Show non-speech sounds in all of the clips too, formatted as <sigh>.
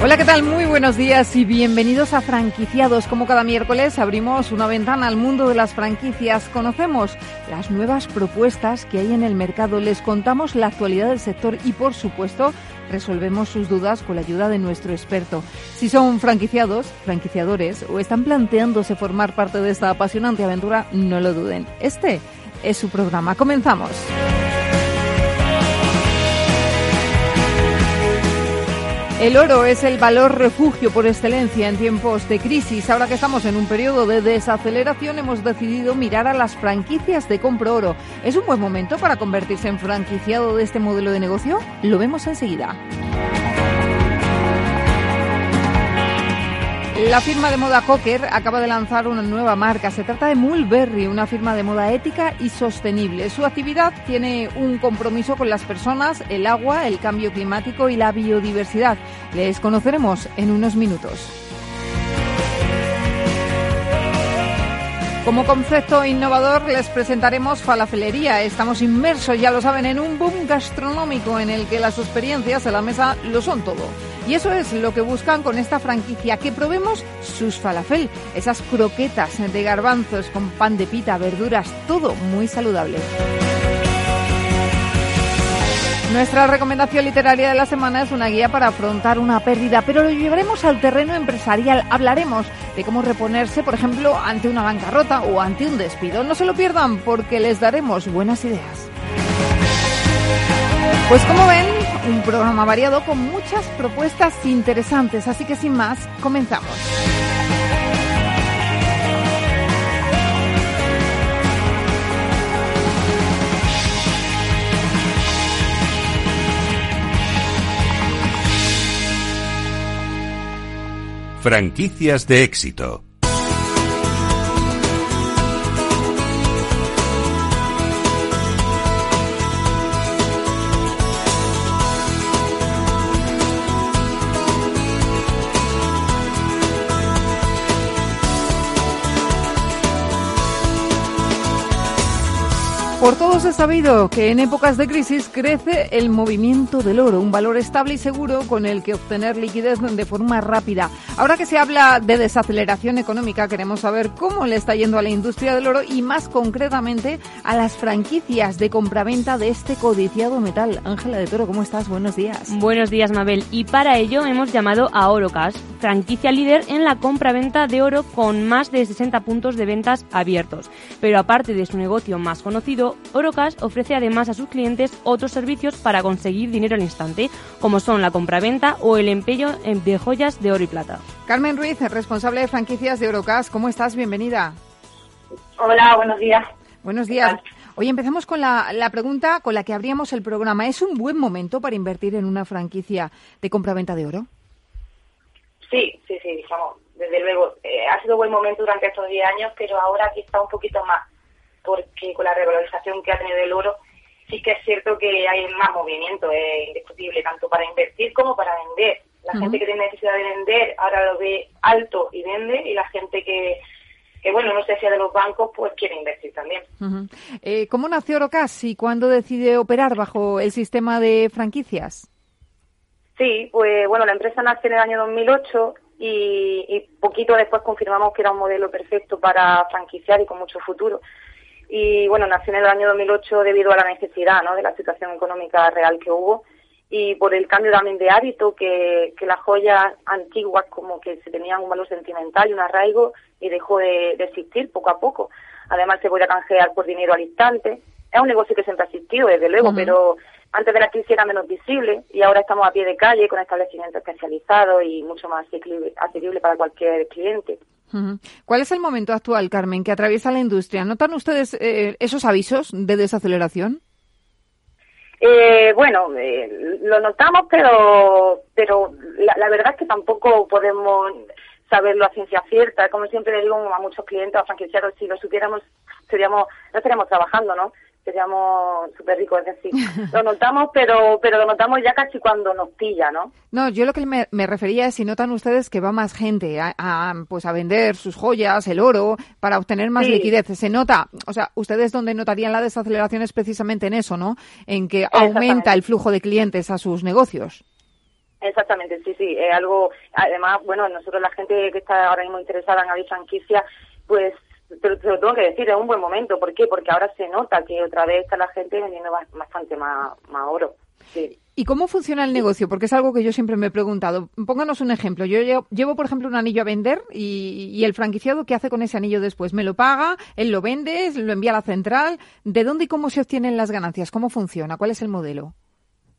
Hola, ¿qué tal? Muy buenos días y bienvenidos a Franquiciados. Como cada miércoles abrimos una ventana al mundo de las franquicias. Conocemos las nuevas propuestas que hay en el mercado, les contamos la actualidad del sector y, por supuesto, resolvemos sus dudas con la ayuda de nuestro experto. Si son franquiciados, franquiciadores o están planteándose formar parte de esta apasionante aventura, no lo duden. Este es su programa. Comenzamos. El oro es el valor refugio por excelencia en tiempos de crisis. Ahora que estamos en un periodo de desaceleración, hemos decidido mirar a las franquicias de compro oro. ¿Es un buen momento para convertirse en franquiciado de este modelo de negocio? Lo vemos enseguida. La firma de moda Cocker acaba de lanzar una nueva marca. Se trata de Mulberry, una firma de moda ética y sostenible. Su actividad tiene un compromiso con las personas, el agua, el cambio climático y la biodiversidad. Les conoceremos en unos minutos. Como concepto innovador les presentaremos falafelería. Estamos inmersos, ya lo saben, en un boom gastronómico en el que las experiencias en la mesa lo son todo. Y eso es lo que buscan con esta franquicia, que probemos sus falafel, esas croquetas de garbanzos con pan de pita, verduras, todo muy saludable. Nuestra recomendación literaria de la semana es una guía para afrontar una pérdida, pero lo llevaremos al terreno empresarial. Hablaremos de cómo reponerse, por ejemplo, ante una bancarrota o ante un despido. No se lo pierdan porque les daremos buenas ideas. Pues como ven, un programa variado con muchas propuestas interesantes, así que sin más, comenzamos. Franquicias de éxito. Por todos es sabido que en épocas de crisis crece el movimiento del oro, un valor estable y seguro con el que obtener liquidez de forma rápida. Ahora que se habla de desaceleración económica, queremos saber cómo le está yendo a la industria del oro y más concretamente a las franquicias de compraventa de este codiciado metal. Ángela de Toro, ¿cómo estás? Buenos días. Buenos días, Mabel. Y para ello hemos llamado a Orocas, franquicia líder en la compraventa de oro con más de 60 puntos de ventas abiertos. Pero aparte de su negocio más conocido, Orocas ofrece además a sus clientes otros servicios para conseguir dinero al instante, como son la compraventa o el empeño de joyas de oro y plata. Carmen Ruiz, responsable de franquicias de Orocas, ¿cómo estás? Bienvenida. Hola, buenos días. Buenos días. Hoy empezamos con la, la, pregunta con la que abríamos el programa. ¿Es un buen momento para invertir en una franquicia de compraventa de oro? Sí, sí, sí, digamos, desde luego. Eh, ha sido buen momento durante estos 10 años, pero ahora quizá un poquito más porque con la revalorización que ha tenido el oro, sí que es cierto que hay más movimiento, es indiscutible, tanto para invertir como para vender. La gente que tiene necesidad de vender ahora lo ve alto y vende, y la gente que, que bueno, no sé si de los bancos, pues quiere invertir también. eh, ¿Cómo nació Orocas y cuándo decide operar bajo el sistema de franquicias? Sí, pues bueno, la empresa nace en el año 2008 y, y poquito después confirmamos que era un modelo perfecto para franquiciar y con mucho futuro y bueno, nació en el año 2008 debido a la necesidad ¿no? de la situación económica real que hubo y por el cambio también de hábito que, que las joyas antiguas como que se tenían un valor sentimental y un arraigo y dejó de, de existir poco a poco. Además se podía canjear por dinero al instante. Es un negocio que siempre ha existido, desde luego, pero antes de la crisis era menos visible y ahora estamos a pie de calle con establecimientos especializados y mucho más asequible para cualquier cliente. ¿Cuál es el momento actual, Carmen, que atraviesa la industria? ¿Notan ustedes eh, esos avisos de desaceleración? Eh, bueno, eh, lo notamos, pero pero la, verdad es que tampoco podemos saberlo a ciencia cierta. Como siempre le digo a muchos clientes, a franquiciados, si lo supiéramos, seríamos, no estaríamos trabajando, ¿no? Seríamos súper ricos, es decir, <laughs> lo notamos, pero pero lo notamos ya casi cuando nos pilla, ¿no? No, yo lo que me, refería es si notan ustedes que va más gente a, pues a vender sus joyas, el oro, para obtener más liquidez. Se nota, o sea, ustedes donde notarían la desaceleración es precisamente en eso, ¿no? En que aumenta el flujo de clientes a sus negocios. Exactamente, sí, sí, es algo, además, bueno, nosotros la gente que está ahora mismo interesada en abrir franquicia, pues pero te lo tengo que decir, es un buen momento. ¿Por qué? Porque ahora se nota que otra vez está la gente vendiendo bastante más, más oro. Sí. ¿Y cómo funciona el negocio? Porque es algo que yo siempre me he preguntado. Pónganos un ejemplo. Yo llevo, por ejemplo, un anillo a vender y, y, el franquiciado, ¿qué hace con ese anillo después? ¿Me lo paga? ¿Él lo vende? ¿Lo envía a la central? ¿De dónde y cómo se obtienen las ganancias? ¿Cómo funciona? ¿Cuál es el modelo?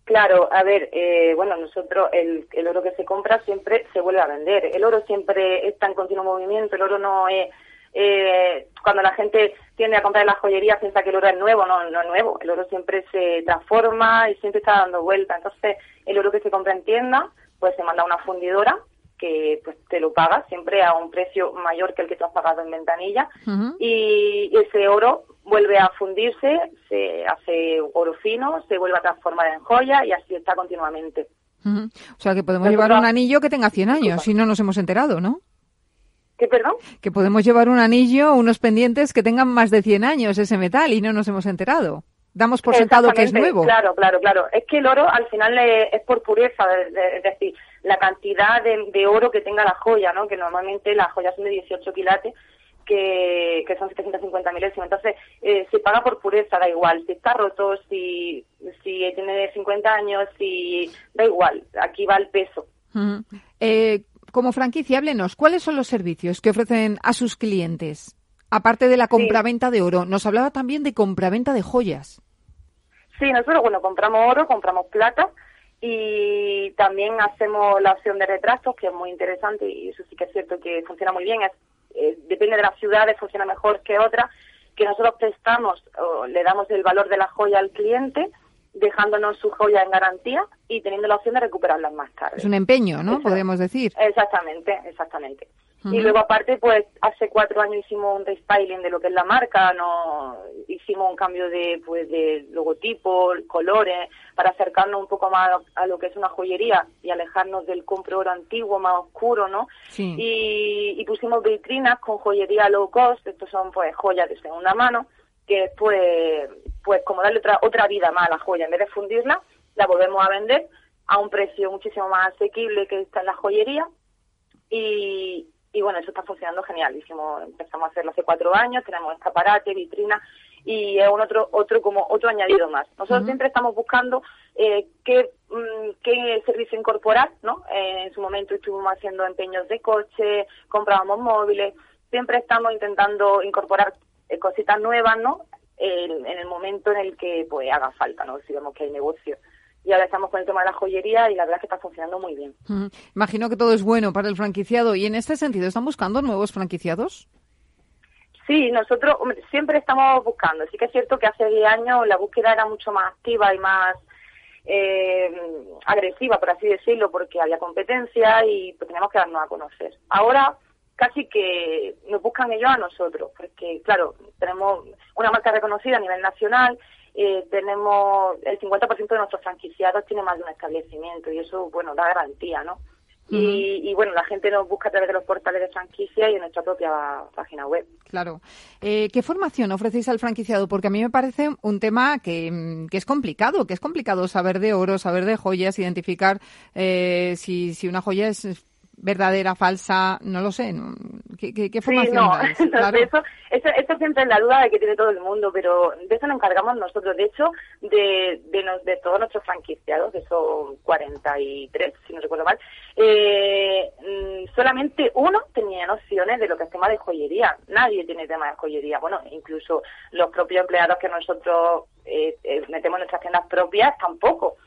Claro, a ver, eh, bueno, nosotros el, el oro que se compra siempre se vuelve a vender. El oro siempre está en continuo movimiento, el oro no es eh, cuando la gente tiende a comprar en las joyerías piensa que el oro es nuevo, no, no es nuevo, el oro siempre se transforma y siempre está dando vuelta. Entonces, el oro que se compra en tienda, pues se manda a una fundidora que pues te lo paga siempre a un precio mayor que el que tú has pagado en ventanilla y ese oro vuelve a fundirse, se hace oro fino, se vuelve a transformar en joya y así está continuamente. O sea que podemos llevar un anillo que tenga 100 años si no nos hemos enterado, ¿no? ¿Qué, perdón? Que podemos llevar un anillo, unos pendientes que tengan más de 100 años ese metal y no nos hemos enterado. Damos por sentado que es nuevo. Claro, claro, claro. Es que el oro al final es por pureza, es decir, la cantidad de, oro que tenga la joya, ¿no? Que normalmente las joyas son de 18 quilates, que, que son 750 milésimos. Entonces, eh, se paga por pureza, da igual. Si está roto, si, si tiene 50 años, si da igual. Aquí va el peso. eh, como franquicia, háblenos, ¿cuáles son los servicios que ofrecen a sus clientes? Aparte de la compraventa de oro, nos hablaba también de compraventa de joyas. Sí, nosotros, bueno, compramos oro, compramos plata y también hacemos la opción de retrasos, que es muy interesante y eso sí que es cierto que funciona muy bien. Es, depende de las ciudades, funciona mejor que otras, que nosotros prestamos o le damos el valor de la joya al cliente dejándonos su joya en garantía y teniendo la opción de recuperarlas más tarde. Es un empeño, ¿no? Podríamos decir. Exactamente, exactamente. Y luego aparte, pues hace cuatro años hicimos un restyling de lo que es la marca, no hicimos un cambio de pues de logotipo, colores, para acercarnos un poco más a lo que es una joyería y alejarnos del compro oro antiguo, más oscuro, ¿no? Sí. Y, y pusimos vitrinas con joyería low cost, estos son pues joyas de segunda mano, que pues pues como darle otra, otra vida más a la joya. En vez de fundirla, la volvemos a vender a un precio muchísimo más asequible que está en la joyería. Y, y bueno, eso está funcionando genial. Hicimos, empezamos a hacerlo hace cuatro años, tenemos escaparate, vitrina y es un otro, otro como otro añadido más. Nosotros siempre estamos buscando eh, qué, mm, qué servicio incorporar, ¿no? Eh, en su momento estuvimos haciendo empeños de coche, comprábamos móviles, siempre estamos intentando incorporar eh, cositas nuevas, ¿no? en el momento en el que pues haga falta, ¿no? Si vemos que hay negocio. Y ahora estamos con el tema de la joyería y la verdad es que está funcionando muy bien. Imagino que todo es bueno para el franquiciado. ¿Y en este sentido están buscando nuevos franquiciados? Sí, nosotros siempre estamos buscando. Sí que es cierto que hace 10 años la búsqueda era mucho más activa y más eh, agresiva, por así decirlo, porque había competencia y pues teníamos que darnos a conocer. Ahora casi que nos buscan ellos a nosotros, porque claro, tenemos una marca reconocida a nivel nacional, eh, tenemos el 50% de nuestros franquiciados tiene más de un establecimiento y eso, bueno, da garantía, ¿no? y, bueno, la gente nos busca a través de los portales de franquicia y en nuestra propia página web. Claro. Eh, ¿Qué formación ofrecéis al franquiciado? Porque a mí me parece un tema que, que, es complicado, que es complicado saber de oro, saber de joyas, identificar eh, si, si una joya es verdadera, falsa, no lo sé. ¿Qué, qué, formación sí, no. <laughs> eso, eso, siempre es la duda de que tiene todo el mundo, pero de eso nos encargamos nosotros. De hecho, de, de, de todos nuestros franquiciados, que son 43, si no recuerdo mal, eh, mm, solamente uno tenía nociones de lo que es tema de joyería. Nadie tiene tema de joyería. Bueno, incluso los propios empleados que nosotros eh, eh, metemos en nuestras tiendas propias tampoco.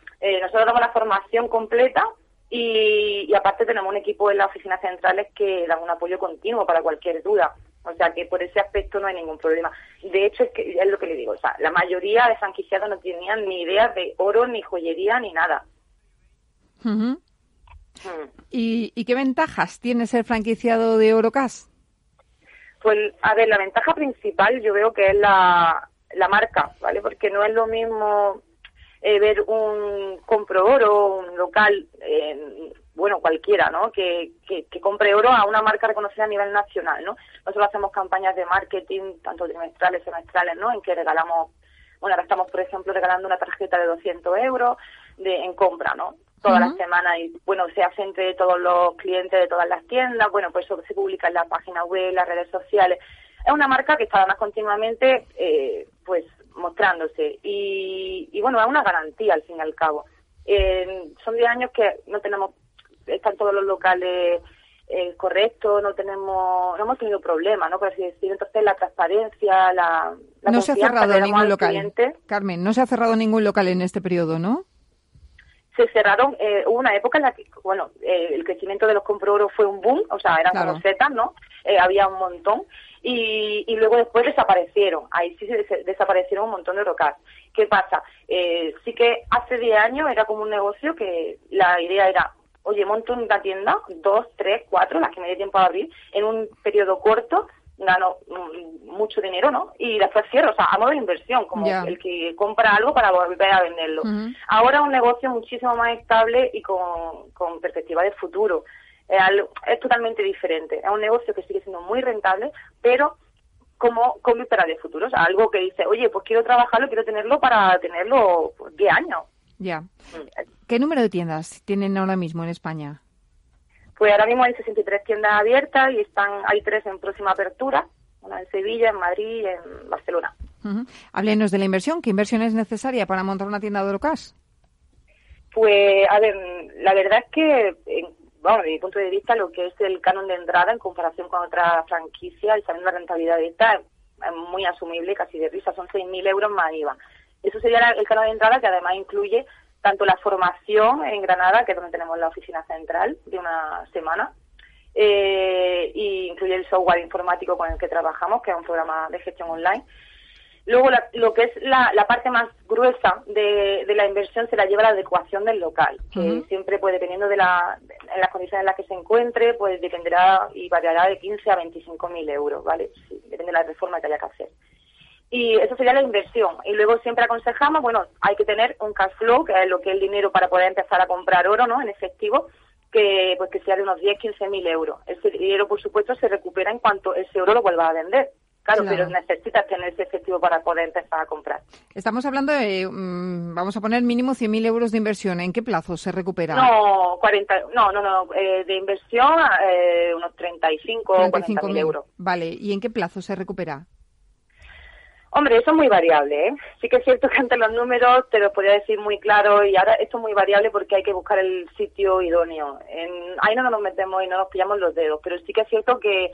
nosotros damos la formación completa y, aparte tenemos un equipo en las oficinas centrales que dan un apoyo continuo para cualquier duda. O sea que por ese aspecto no hay ningún problema. De hecho, es, que, es lo que le digo. O sea, la mayoría de franquiciados no tenían ni idea de oro, ni joyería, ni nada. ¿Y, ¿Y qué ventajas tiene ser franquiciado de Orocas? Pues, a ver, la ventaja principal yo veo que es la, la marca, ¿vale? Porque no es lo mismo eh, ver un compro oro, un local, eh, bueno, cualquiera, ¿no? Que, que, que, compre oro a una marca reconocida a nivel nacional, ¿no? Nosotros hacemos campañas de marketing, tanto trimestrales, semestrales, ¿no? En que regalamos, bueno, ahora estamos, por ejemplo, regalando una tarjeta de 200 euros de, en compra, ¿no? Todas las semanas y, bueno, se hace entre todos los clientes de todas las tiendas, bueno, pues eso se publica en la página web, en las redes sociales. Es una marca que está además continuamente, eh, pues, mostrándose. Y, y, bueno, es una garantía al fin y al cabo. Eh, son 10 años que no tenemos, están todos los locales eh, correctos, no tenemos, no hemos tenido problemas, ¿no? Por así decir. Entonces, la transparencia, la, la no se ha cerrado ningún local. Cliente, Carmen, no se ha cerrado ningún local en este periodo, ¿no? se cerraron, eh, hubo una época en la que, bueno, eh, el crecimiento de los compro fue un boom, o sea, eran como setas, ¿no? Eh, había un montón, y, y luego después desaparecieron, ahí sí se desaparecieron un montón de rocas. ¿Qué pasa? Eh, sí que hace 10 años era como un negocio que la idea era, oye, monto una tienda, dos, tres, cuatro, las que me dé tiempo a abrir, en un periodo corto, gano mm, mucho dinero, ¿no? Y después cierro, o sea, a modo de inversión, como el que compra algo para volver a venderlo. Ahora un negocio muchísimo más estable y con, con perspectiva de futuro. Es, es totalmente diferente. Es un negocio que sigue siendo muy rentable, pero como con víspera de futuro. O sea, algo que dice, oye, pues quiero trabajarlo, quiero tenerlo para tenerlo 10 años. Ya. Mm. ¿Qué número de tiendas tienen ahora mismo en España? Pues ahora mismo hay 63 tiendas abiertas y están hay tres en próxima apertura, una en Sevilla, en Madrid y en Barcelona. Háblenos de la inversión. ¿Qué inversión es necesaria para montar una tienda de Orocas? Pues, a ver, la verdad es que, bueno, desde mi punto de vista, lo que es el canon de entrada en comparación con otra franquicia y sabiendo la rentabilidad de esta, es muy asumible, casi de risa, son 6.000 euros más IVA. Eso sería el canon de entrada que además incluye tanto la formación en Granada, que es donde tenemos la oficina central de una semana, eh, y incluye el software informático con el que trabajamos, que es un programa de gestión online. Luego, lo que es la, parte más gruesa de, la inversión se la lleva la adecuación del local, que siempre, pues dependiendo de, la, en las condiciones en las que se encuentre, pues dependerá y variará de 15 a 25 mil euros, ¿vale? depende de la reforma que haya que hacer y eso sería la inversión. Y luego siempre aconsejamos, bueno, hay que tener un cash flow, que es lo que es el dinero para poder empezar a comprar oro, ¿no? En efectivo, que pues que sea de unos 10, 15 mil euros. Ese dinero, por supuesto, se recupera en cuanto ese oro lo vuelva a vender. Claro, pero necesitas tener ese efectivo para poder empezar a comprar. Estamos hablando de, mm, vamos a poner mínimo 100.000 euros de inversión. ¿En qué plazo se recupera? No, 40, no, no, no, eh, de inversión eh, unos 35, 35 mil euros. Vale, ¿y en qué plazo se recupera? Hombre, eso es muy variable, ¿eh? Sí que es cierto que ante los números te lo podría decir muy claro y ahora esto es muy variable porque hay que buscar el sitio idóneo. En, ahí no nos metemos y no nos pillamos los dedos, pero sí que es cierto que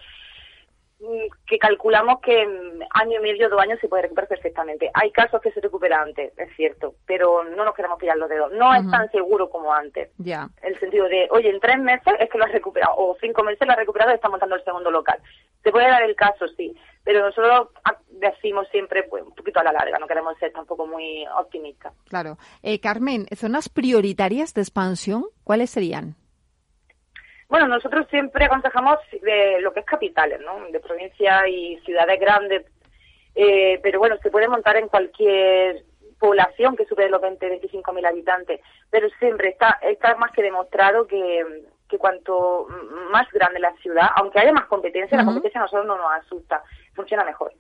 que calculamos que en año y medio, dos años se puede recuperar perfectamente. Hay casos que se recuperan antes, es cierto, pero no nos queremos pillar los dedos. No es tan seguro como antes. Ya. El sentido de, oye, en tres meses es que lo has recuperado, o cinco meses lo has recuperado y está montando el segundo local. Se puede dar el caso, sí, pero nosotros decimos siempre pues, un poquito a la larga, no queremos ser tampoco muy optimistas. Claro. Eh, Carmen, ¿zonas prioritarias de expansión cuáles serían? Bueno, nosotros siempre aconsejamos de lo que es capitales, ¿no? De provincias y ciudades grandes, eh, pero bueno, se puede montar en cualquier población que supere los 20, 25 mil habitantes, pero siempre está, está más que demostrado que, que cuanto más grande la ciudad, aunque haya más competencia, la competencia a nosotros no nos asusta, funciona mejor.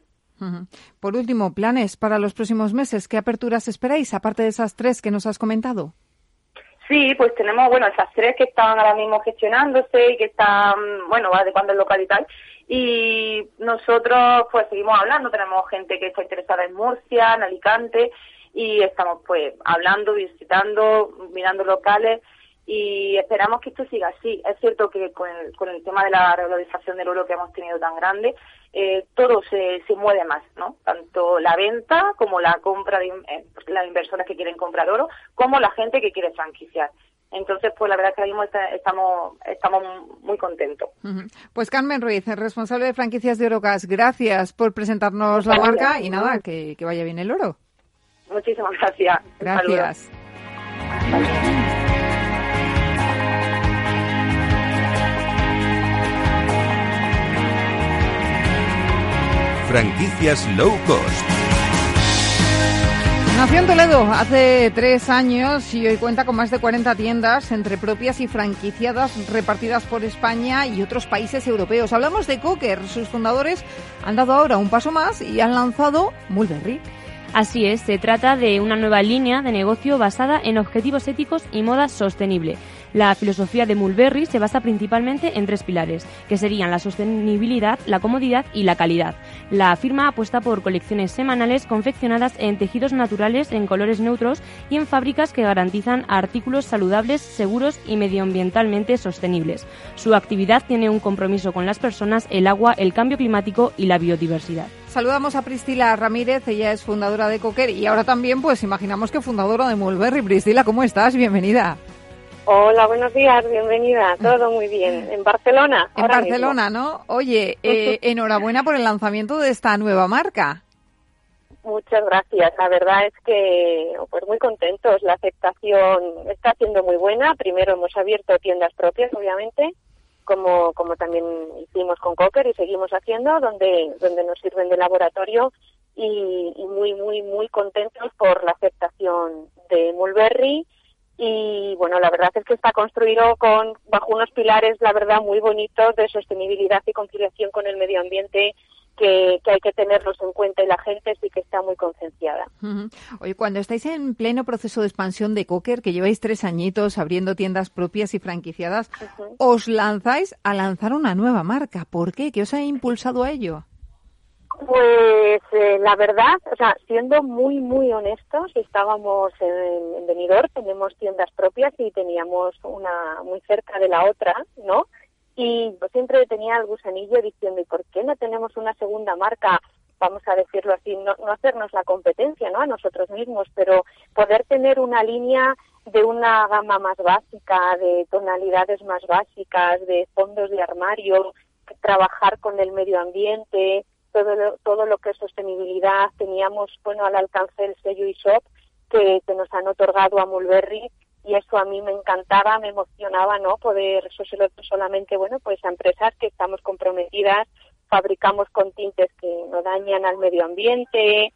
Por último, planes para los próximos meses. ¿Qué aperturas esperáis, aparte de esas tres que nos has comentado? Sí, pues tenemos, bueno, esas tres que están ahora mismo gestionándose y que están, bueno, adecuando el local y tal. Y nosotros, pues, seguimos hablando. Tenemos gente que está interesada en Murcia, en Alicante, y estamos, pues, hablando, visitando, mirando locales y esperamos que esto siga así. Es cierto que con el, con el tema de la regularización del oro que hemos tenido tan grande, eh, todo se, se mueve más, ¿no? Tanto la venta como la compra de eh, las inversoras que quieren comprar oro, como la gente que quiere franquiciar. Entonces, pues la verdad es que ahora mismo estamos, estamos muy contentos. Pues Carmen Ruiz, responsable de franquicias de Orocas, gracias por presentarnos la marca y nada, que, que vaya bien el oro. Muchísimas gracias. Gracias. Franquicias low cost. Nació en Toledo hace tres años y hoy cuenta con más de 40 tiendas entre propias y franquiciadas repartidas por España y otros países europeos. Hablamos de Cocker. Sus fundadores han dado ahora un paso más y han lanzado Mulberry. Así es, se trata de una nueva línea de negocio basada en objetivos éticos y moda sostenible. La filosofía de Mulberry se basa principalmente en tres pilares, que serían la sostenibilidad, la comodidad y la calidad. La firma apuesta por colecciones semanales confeccionadas en tejidos naturales en colores neutros y en fábricas que garantizan artículos saludables, seguros y medioambientalmente sostenibles. Su actividad tiene un compromiso con las personas, el agua, el cambio climático y la biodiversidad. Saludamos a Priscila Ramírez, ella es fundadora de Cocker y ahora también pues imaginamos que fundadora de Mulberry. Priscila, ¿cómo estás? Bienvenida. Hola, buenos días, bienvenida. Todo muy bien. En Barcelona. En Barcelona, ¿no? Oye, eh, <laughs> enhorabuena por el lanzamiento de esta nueva marca. Muchas gracias. La verdad es que pues muy contentos. La aceptación está siendo muy buena. Primero hemos abierto tiendas propias, obviamente, como, como también hicimos con Cocker y seguimos haciendo, donde, donde nos sirven de laboratorio y, y muy, muy, muy contentos por la aceptación de Mulberry y bueno, la verdad es que está construido con bajo unos pilares, la verdad, muy bonitos de sostenibilidad y conciliación con el medio ambiente que, hay que tenerlos en cuenta y la gente sí que está muy concienciada. Oye, cuando estáis en pleno proceso de expansión de Cocker, que lleváis tres añitos abriendo tiendas propias y franquiciadas, os lanzáis a lanzar una nueva marca. ¿Por qué? ¿Qué os ha impulsado a ello? Pues eh, la verdad, o sea, siendo muy, muy honestos, estábamos en, en Benidorm, tenemos tiendas propias y teníamos una muy cerca de la otra, ¿no? Y siempre tenía el gusanillo diciendo, ¿y por qué no tenemos una segunda marca? Vamos a decirlo así, no, no hacernos la competencia, ¿no? A nosotros mismos, pero poder tener una línea de una gama más básica, de tonalidades más básicas, de fondos de armario, trabajar con el medio ambiente, todo lo, todo lo que es sostenibilidad. Teníamos, bueno, al alcance el sello ISOP que, que nos han otorgado a Mulberry y eso a mí me encantaba, me emocionaba, ¿no? Poder, eso solamente, bueno, pues a empresas que estamos comprometidas, fabricamos con tintes que no dañan al medio ambiente,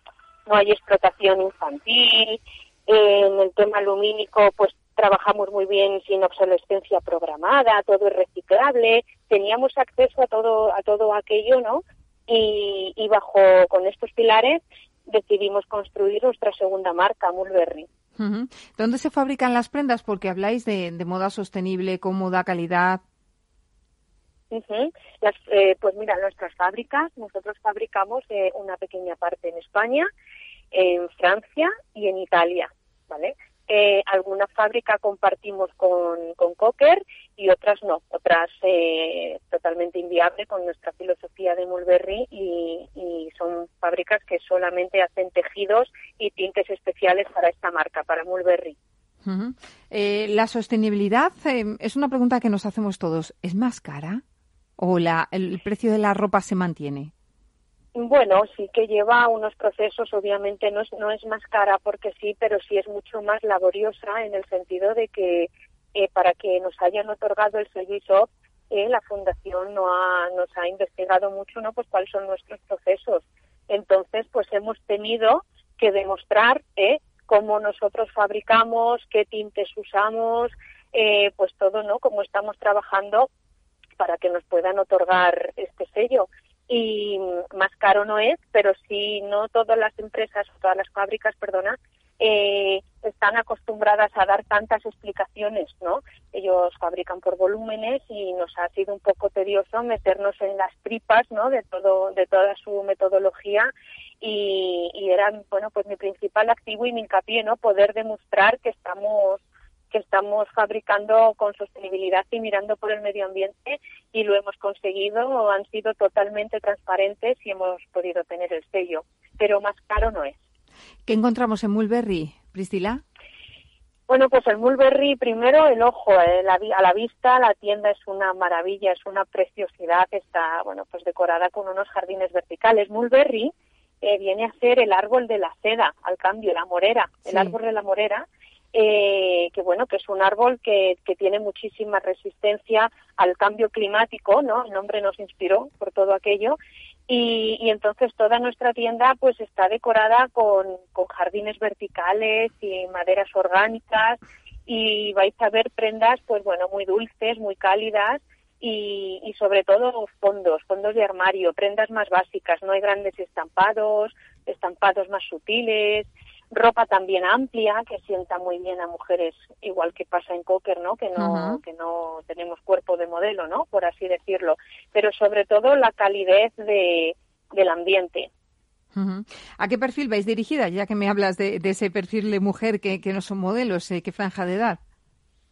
no hay explotación infantil, en el tema lumínico, pues trabajamos muy bien sin obsolescencia programada, todo es reciclable, teníamos acceso a todo, a todo aquello, ¿no? Y, bajo con estos pilares decidimos construir nuestra segunda marca, Mulberry. ¿Dónde se fabrican las prendas? Porque habláis de, moda sostenible, cómoda, calidad. las, eh, pues mira, nuestras fábricas, nosotros fabricamos eh, una pequeña parte en España, en Francia y en Italia, ¿vale? Eh, alguna fábrica compartimos con, con Cocker y otras no, otras eh, totalmente inviable con nuestra filosofía de Mulberry y, son fábricas que solamente hacen tejidos y tintes especiales para esta marca, para Mulberry. Eh, la sostenibilidad es una pregunta que nos hacemos todos. ¿Es más cara o la, el precio de la ropa se mantiene? Bueno, sí que lleva unos procesos, obviamente no es, no es más cara porque sí, pero sí es mucho más laboriosa en el sentido de que eh, para que nos hayan otorgado el sello eh, la Fundación no ha, nos ha investigado mucho, ¿no? Pues cuáles son nuestros procesos. Entonces, pues hemos tenido que demostrar eh, cómo nosotros fabricamos, qué tintes usamos, eh, pues todo, ¿no? Cómo estamos trabajando para que nos puedan otorgar este sello y más caro no es, pero sí no todas las empresas, todas las fábricas, perdona, eh, están acostumbradas a dar tantas explicaciones, ¿no? Ellos fabrican por volúmenes y nos ha sido un poco tedioso meternos en las tripas, ¿no? De todo, de toda su metodología y, y era, bueno, pues mi principal activo y mi hincapié, ¿no? Poder demostrar que estamos que estamos fabricando con sostenibilidad y mirando por el medio ambiente y lo hemos conseguido, han sido totalmente transparentes y hemos podido tener el sello, pero más caro no es. ¿Qué encontramos en Mulberry, Priscila? Bueno, pues el Mulberry, primero el ojo, eh, a la vista la tienda es una maravilla, es una preciosidad, está, bueno, pues decorada con unos jardines verticales. Mulberry eh, viene a ser el árbol de la seda, al cambio, la morera, el árbol de la morera, eh, que bueno, que es un árbol que, tiene muchísima resistencia al cambio climático, ¿no? El nombre nos inspiró por todo aquello. Y, y, entonces toda nuestra tienda pues está decorada con, con jardines verticales y maderas orgánicas. Y vais a ver prendas pues bueno muy dulces, muy cálidas y, y, sobre todo fondos, fondos de armario, prendas más básicas, no hay grandes estampados, estampados más sutiles, ropa también amplia que sienta muy bien a mujeres igual que pasa en Cocker no que no que no tenemos cuerpo de modelo no por así decirlo pero sobre todo la calidez de del ambiente ¿A qué perfil vais dirigida? Ya que me hablas de, ese perfil de mujer que, que no son modelos, eh, ¿qué franja de edad?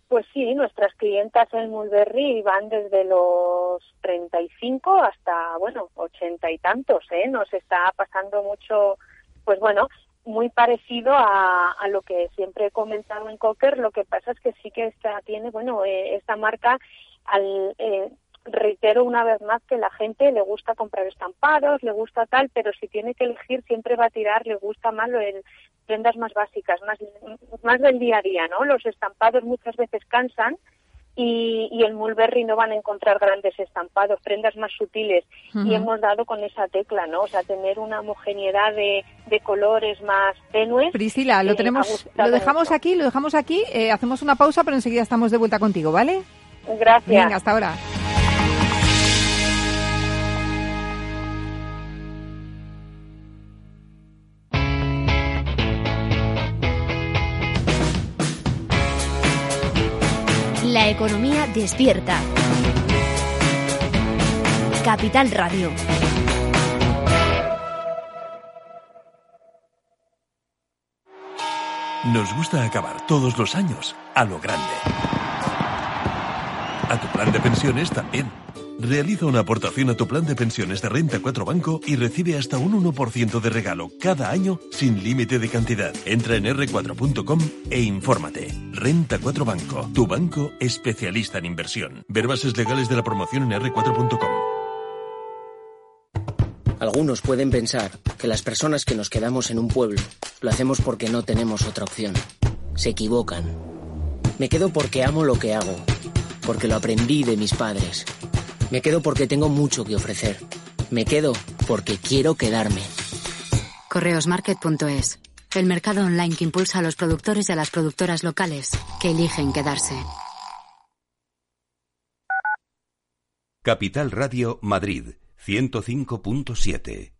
Pues sí, nuestras clientas en Mulberry van desde los 35 hasta, bueno, 80 y tantos, ¿eh? Nos está pasando mucho, pues bueno, muy parecido a, a, lo que siempre he comentado en Cocker. Lo que pasa es que sí que esta tiene, bueno, eh, esta marca, al, eh, reitero una vez más que la gente le gusta comprar estampados, le gusta tal, pero si tiene que elegir siempre va a tirar, le gusta más lo en prendas más básicas, más, más del día a día, ¿no? Los estampados muchas veces cansan y, y el Mulberry no van a encontrar grandes estampados, prendas más sutiles. Y hemos dado con esa tecla, ¿no? O sea, tener una homogeneidad de, de colores más tenues. Priscila, lo eh, tenemos, lo dejamos aquí, lo dejamos aquí, eh, hacemos una pausa, pero enseguida estamos de vuelta contigo, ¿vale? Gracias. Venga, hasta ahora. La economía despierta. Capital Radio. Nos gusta acabar todos los años a lo grande. A tu plan de pensiones también. Realiza una aportación a tu plan de pensiones de Renta 4 Banco y recibe hasta un 1% de regalo cada año sin límite de cantidad. Entra en r4.com e infórmate. Renta 4 Banco, tu banco especialista en inversión. Ver bases legales de la promoción en r4.com. Algunos pueden pensar que las personas que nos quedamos en un pueblo lo hacemos porque no tenemos otra opción. Se equivocan. Me quedo porque amo lo que hago, porque lo aprendí de mis padres me quedo porque tengo mucho que ofrecer. Me quedo porque quiero quedarme. Correosmarket.es. El mercado online que impulsa a los productores y a las productoras locales que eligen quedarse. Capital Radio Madrid 105.7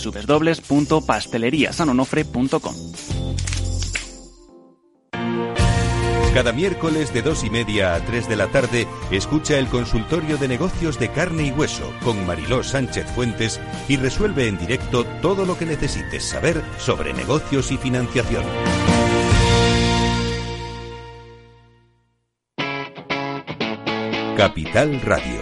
www.pasteleriasanonofre.com. Cada miércoles de dos y media a 3 de la tarde, escucha el consultorio de negocios de carne y hueso con Mariló Sánchez Fuentes y resuelve en directo todo lo que necesites saber sobre negocios y financiación. Capital Radio.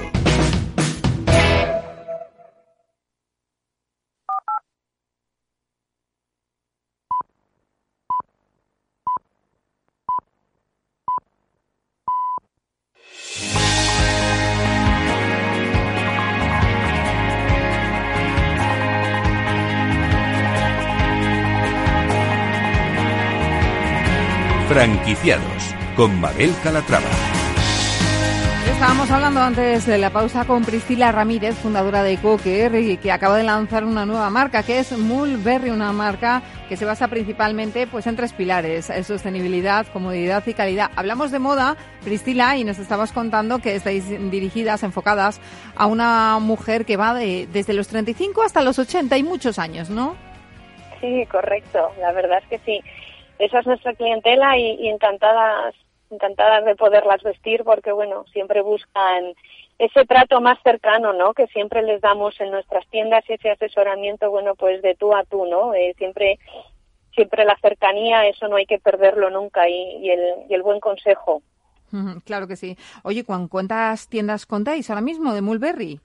Franquiciados con Mabel Calatrava. Estábamos hablando antes de la pausa con Priscila Ramírez, fundadora de Cocker, y que acaba de lanzar una nueva marca que es Mulberry, una marca que se basa principalmente pues en tres pilares, sostenibilidad, comodidad y calidad. Hablamos de moda, Priscila, y nos estabas contando que estáis dirigidas, enfocadas a una mujer que va de, desde los 35 hasta los 80 y muchos años, ¿no? Sí, correcto. La verdad es que sí. Esa es nuestra clientela y, encantadas encantadas de poderlas vestir porque, bueno, siempre buscan ese trato más cercano, ¿no? Que siempre les damos en nuestras tiendas y ese asesoramiento, bueno, pues de tú a tú, ¿no? Eh, siempre, siempre la cercanía, eso no hay que perderlo nunca y, y, el, y el buen consejo. <laughs> Claro que sí. Oye, ¿cuántas tiendas contáis ahora mismo de Mulberry?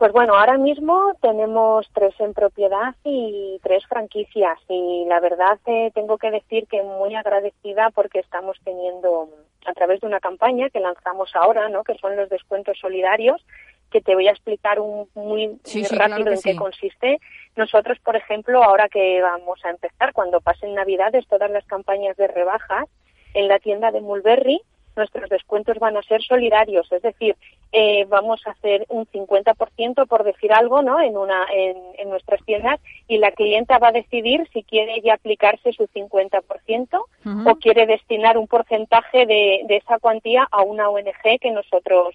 Pues bueno, ahora mismo tenemos tres en propiedad y tres franquicias y la verdad eh, tengo que decir que muy agradecida porque estamos teniendo a través de una campaña que lanzamos ahora, ¿no? Que son los descuentos solidarios que te voy a explicar un, muy, sí, muy sí, rápido claro en qué consiste. Nosotros, por ejemplo, ahora que vamos a empezar, cuando pasen Navidades, todas las campañas de rebajas en la tienda de Mulberry, nuestros descuentos van a ser solidarios, es decir, eh, vamos a hacer un 50% por decir algo, ¿no? En una, en, en nuestras tiendas y la clienta va a decidir si quiere ya aplicarse su 50% Ujú. o quiere destinar un porcentaje de, de esa cuantía a una ONG que nosotros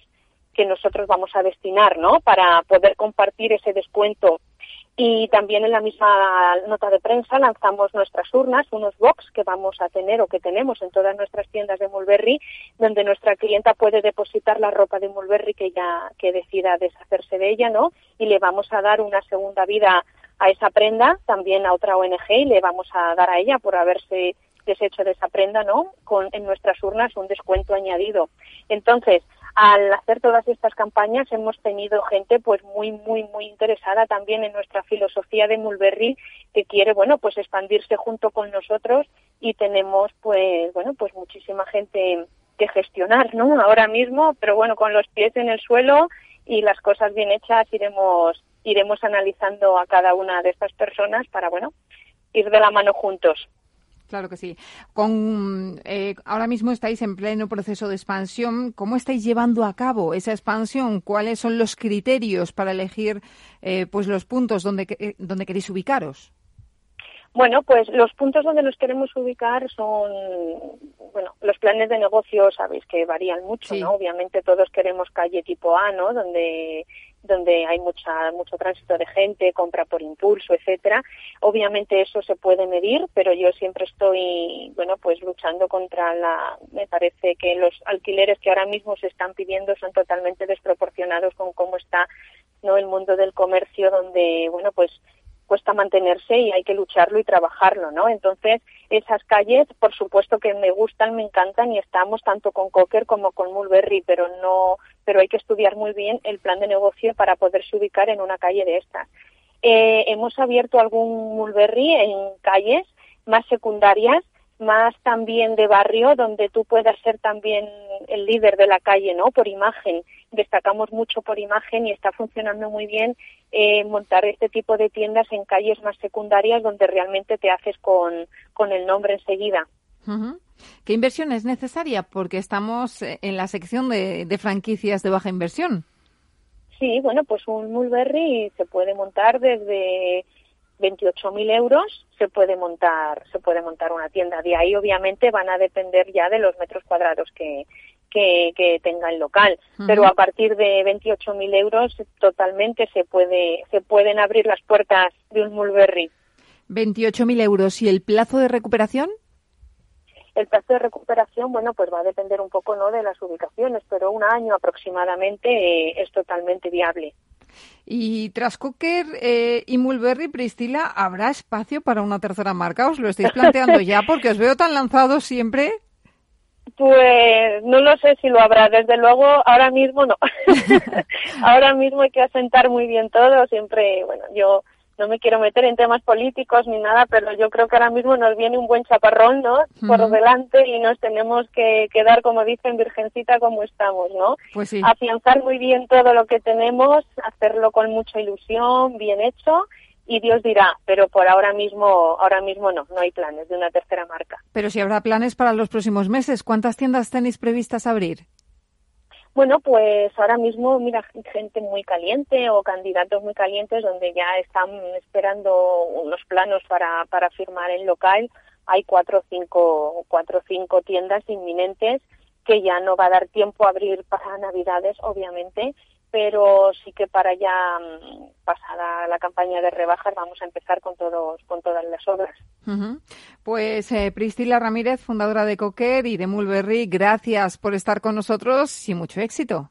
que nosotros vamos a destinar, ¿no? Para poder compartir ese descuento. Y también en la misma nota de prensa lanzamos nuestras urnas, unos box que vamos a tener o que tenemos en todas nuestras tiendas de Mulberry, donde nuestra clienta puede depositar la ropa de Mulberry que ya que decida deshacerse de ella, ¿no? Y le vamos a dar una segunda vida a esa prenda, también a otra ONG y le vamos a dar a ella por haberse deshecho de esa prenda, ¿no? Con en nuestras urnas un descuento añadido. Entonces, al hacer todas estas campañas hemos tenido gente pues muy muy muy interesada también en nuestra filosofía de Mulberry que quiere bueno pues expandirse junto con nosotros y tenemos pues bueno pues muchísima gente que gestionar no ahora mismo pero bueno con los pies en el suelo y las cosas bien hechas iremos iremos analizando a cada una de estas personas para bueno ir de la mano juntos Claro que sí. Con, eh, ahora mismo estáis en pleno proceso de expansión. ¿Cómo estáis llevando a cabo esa expansión? ¿Cuáles son los criterios para elegir eh, pues los puntos donde, eh, donde queréis ubicaros? Bueno, pues los puntos donde nos queremos ubicar son, bueno, los planes de negocio, sabéis que varían mucho, ¿no? Obviamente todos queremos calle tipo A, ¿no? Donde donde hay mucha mucho tránsito de gente, compra por impulso, etcétera. Obviamente eso se puede medir, pero yo siempre estoy, bueno, pues luchando contra la me parece que los alquileres que ahora mismo se están pidiendo son totalmente desproporcionados con cómo está, ¿no? el mundo del comercio donde, bueno, pues cuesta mantenerse y hay que lucharlo y trabajarlo, ¿no? Entonces, esas calles, por supuesto que me gustan, me encantan y estamos tanto con Cocker como con Mulberry, pero no, pero hay que estudiar muy bien el plan de negocio para poderse ubicar en una calle de estas. Eh, hemos abierto algún Mulberry en calles más secundarias, más también de barrio, donde tú puedas ser también el líder de la calle, ¿no? Por imagen. Destacamos mucho por imagen y está funcionando muy bien eh, montar este tipo de tiendas en calles más secundarias donde realmente te haces con, con el nombre enseguida. ¿Qué inversión es necesaria? Porque estamos eh, en la sección de, de franquicias de baja inversión. Sí, bueno, pues un Mulberry se puede montar desde 28.000 euros, se puede montar, se puede montar una tienda. De ahí, obviamente, van a depender ya de los metros cuadrados que, que, que tenga el local. Pero a partir de 28.000 euros, totalmente se puede, se pueden abrir las puertas de un Mulberry. 28.000 euros. ¿Y el plazo de recuperación? El plazo de recuperación, bueno, pues va a depender un poco, ¿no?, de las ubicaciones, pero un año aproximadamente eh, es totalmente viable. Y tras Cocker eh, y Mulberry, Priscila, ¿habrá espacio para una tercera marca? ¿Os lo estáis planteando ya? Porque os veo tan lanzados siempre. Pues no lo sé si lo habrá, desde luego ahora mismo no. <laughs> <laughs> ahora mismo hay que asentar muy bien todo, siempre, bueno, yo no me quiero meter en temas políticos ni nada, pero yo creo que ahora mismo nos viene un buen chaparrón, ¿no? Por delante y nos tenemos que quedar, como dicen, virgencita como estamos, ¿no? Pues sí. Afianzar muy bien todo lo que tenemos, hacerlo con mucha ilusión, bien hecho y Dios dirá, pero por ahora mismo, ahora mismo no, no hay planes de una tercera marca. Pero si habrá planes para los próximos meses, ¿cuántas tiendas tenéis previstas abrir? Bueno, pues ahora mismo, mira, gente muy caliente o candidatos muy calientes donde ya están esperando unos planos para, para firmar el local. Hay cuatro o cinco, cuatro o cinco tiendas inminentes que ya no va a dar tiempo a abrir para Navidades, obviamente, pero sí que para ya mm, pasada la campaña de rebajas vamos a empezar con todos con todas las obras. Pues eh, Priscila Ramírez, fundadora de Coquer y de Mulberry, gracias por estar con nosotros y mucho éxito.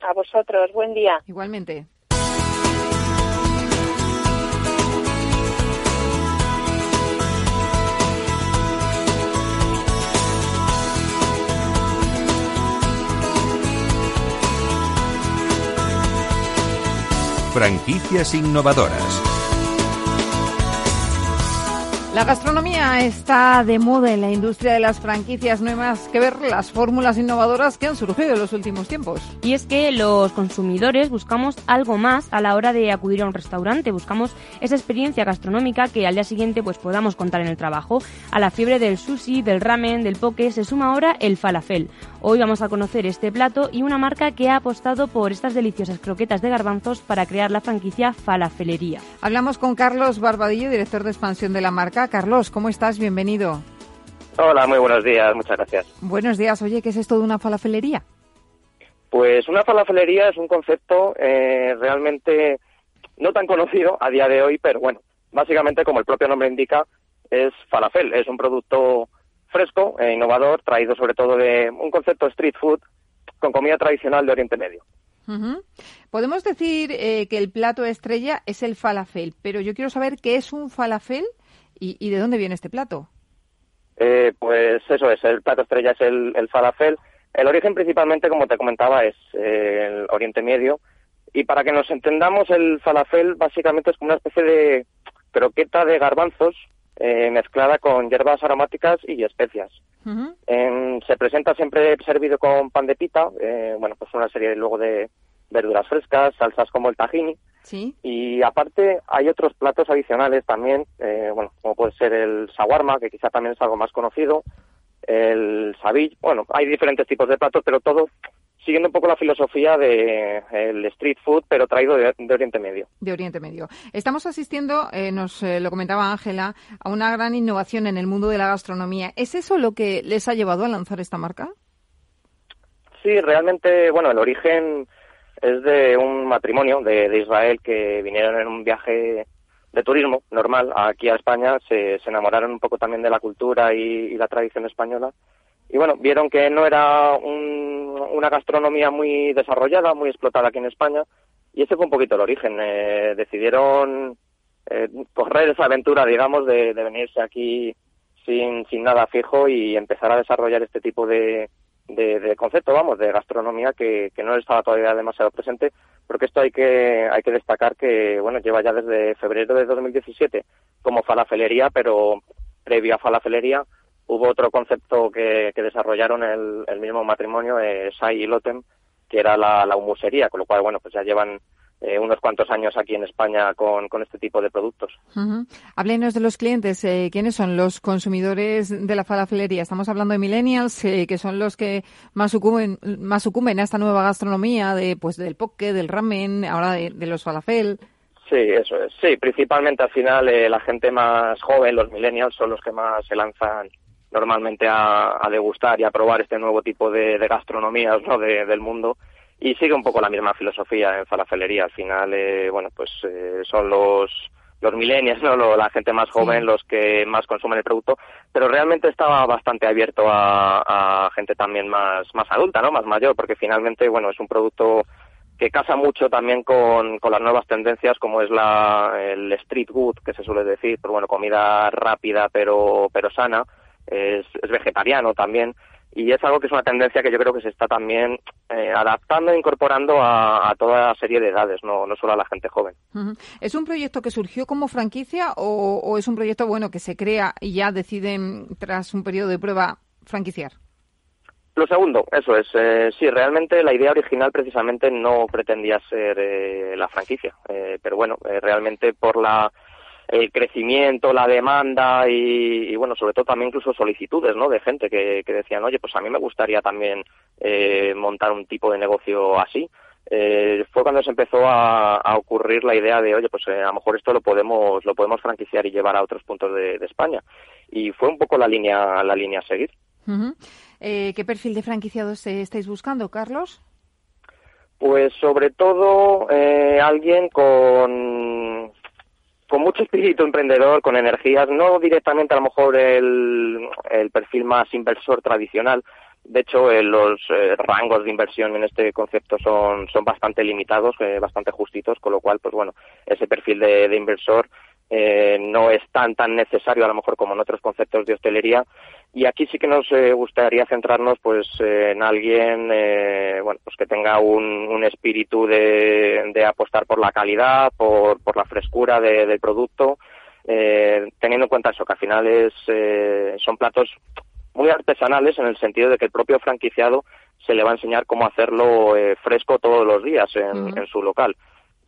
A vosotros, buen día. Igualmente. Franquicias innovadoras. La gastronomía está de moda en la industria de las franquicias. No hay más que ver las fórmulas innovadoras que han surgido en los últimos tiempos. Y es que los consumidores buscamos algo más a la hora de acudir a un restaurante. Buscamos esa experiencia gastronómica que al día siguiente pues podamos contar en el trabajo. A la fiebre del sushi, del ramen, del poke se suma ahora el falafel. Hoy vamos a conocer este plato y una marca que ha apostado por estas deliciosas croquetas de garbanzos para crear la franquicia Falafelería. Hablamos con Carlos Barbadillo, director de expansión de la marca. Carlos, ¿cómo estás? Bienvenido. Hola, muy buenos días, muchas gracias. Buenos días. Oye, ¿qué es esto de una falafelería? Pues una falafelería es un concepto eh, realmente no tan conocido a día de hoy, pero bueno, básicamente como el propio nombre indica, es falafel, es un producto fresco e innovador, traído sobre todo de un concepto street food con comida tradicional de Oriente Medio. Podemos decir eh, que el plato estrella es el falafel, pero yo quiero saber qué es un falafel y, de dónde viene este plato. Eh, pues eso es, el plato estrella es el, falafel. El origen principalmente, como te comentaba, es eh, el Oriente Medio. Y para que nos entendamos, el falafel básicamente es como una especie de croqueta de garbanzos eh, mezclada con hierbas aromáticas y especias. se presenta siempre servido con pan de pita, eh, bueno, pues una serie luego de verduras frescas, salsas como el tahini. ¿Sí? Y aparte hay otros platos adicionales también, eh, bueno, como puede ser el shawarma, que quizá también es algo más conocido, el sabill, bueno, hay diferentes tipos de platos, pero todo siguiendo un poco la filosofía del el street food, pero traído de, Oriente Medio. De Oriente Medio. Estamos asistiendo, eh, nos eh, lo comentaba Ángela, a una gran innovación en el mundo de la gastronomía. ¿Es eso lo que les ha llevado a lanzar esta marca? Sí, realmente, bueno, el origen es de un matrimonio de, Israel que vinieron en un viaje de turismo normal aquí a España, se, enamoraron un poco también de la cultura y la tradición española y bueno, vieron que no era una gastronomía muy desarrollada, muy explotada aquí en España, y ese fue un poquito el origen. Eh, decidieron eh, correr esa aventura, digamos, de, venirse aquí sin, sin nada fijo y empezar a desarrollar este tipo de, de, concepto, vamos, de gastronomía que, que, no estaba todavía demasiado presente, porque esto hay que, hay que destacar que, bueno, lleva ya desde febrero de 2017 como falafelería, pero previo a falafelería Hubo otro concepto que, desarrollaron el, mismo matrimonio, eh, Sai y Lotem, que era la, humusería, con lo cual, bueno, pues ya llevan eh, unos cuantos años aquí en España con, este tipo de productos. Háblenos de los clientes. Eh, ¿Quiénes son los consumidores de la falafelería? Estamos hablando de millennials, eh, que son los que más sucumben, más sucumben a esta nueva gastronomía de, pues, del poke, del ramen, ahora de, de los falafel. Sí, eso es. Sí, principalmente al final la gente más joven, los millennials, son los que más se lanzan normalmente a, degustar y a probar este nuevo tipo de, gastronomías ¿no? del mundo y sigue un poco la misma filosofía en falafelería. Al final, eh, bueno, pues eh, son los los millennials, ¿no? la gente más joven, los que más consumen el producto, pero realmente estaba bastante abierto a, gente también más, más adulta, ¿no? Más mayor, porque finalmente, bueno, es un producto que casa mucho también con, con las nuevas tendencias como es la, el street food, que se suele decir, pero bueno, comida rápida pero, pero sana, es, vegetariano también y es algo que es una tendencia que yo creo que se está también eh, adaptando e incorporando a, toda la serie de edades, no, no solo a la gente joven. ¿Es un proyecto que surgió como franquicia o, es un proyecto bueno que se crea y ya deciden tras un periodo de prueba franquiciar? Lo segundo, eso es. Eh, sí, realmente la idea original precisamente no pretendía ser eh, la franquicia, eh, pero bueno, eh, realmente por la el crecimiento, la demanda y, y, bueno, sobre todo también incluso solicitudes, ¿no? De gente que, que decían, oye, pues a mí me gustaría también eh, montar un tipo de negocio así. Eh, fue cuando se empezó a, a, ocurrir la idea de, oye, pues eh, a lo mejor esto lo podemos lo podemos franquiciar y llevar a otros puntos de, de España. Y fue un poco la línea la línea a seguir. Uh -huh. ¿Qué perfil de franquiciados estáis buscando, Carlos? Pues sobre todo alguien con con mucho espíritu emprendedor, con energías, no directamente a lo mejor el, perfil más inversor tradicional. De hecho, eh, los eh, rangos de inversión en este concepto son, son bastante limitados, eh, bastante justitos, con lo cual, pues bueno, ese perfil de, de inversor eh, no es tan tan necesario a lo mejor como en otros conceptos de hostelería y aquí sí que nos eh, gustaría centrarnos pues eh, en alguien eh, bueno pues que tenga un, un espíritu de, de, apostar por la calidad por, por la frescura de, del producto eh, teniendo en cuenta eso que al final es eh, son platos muy artesanales en el sentido de que el propio franquiciado se le va a enseñar cómo hacerlo eh, fresco todos los días en, uh -huh. en su local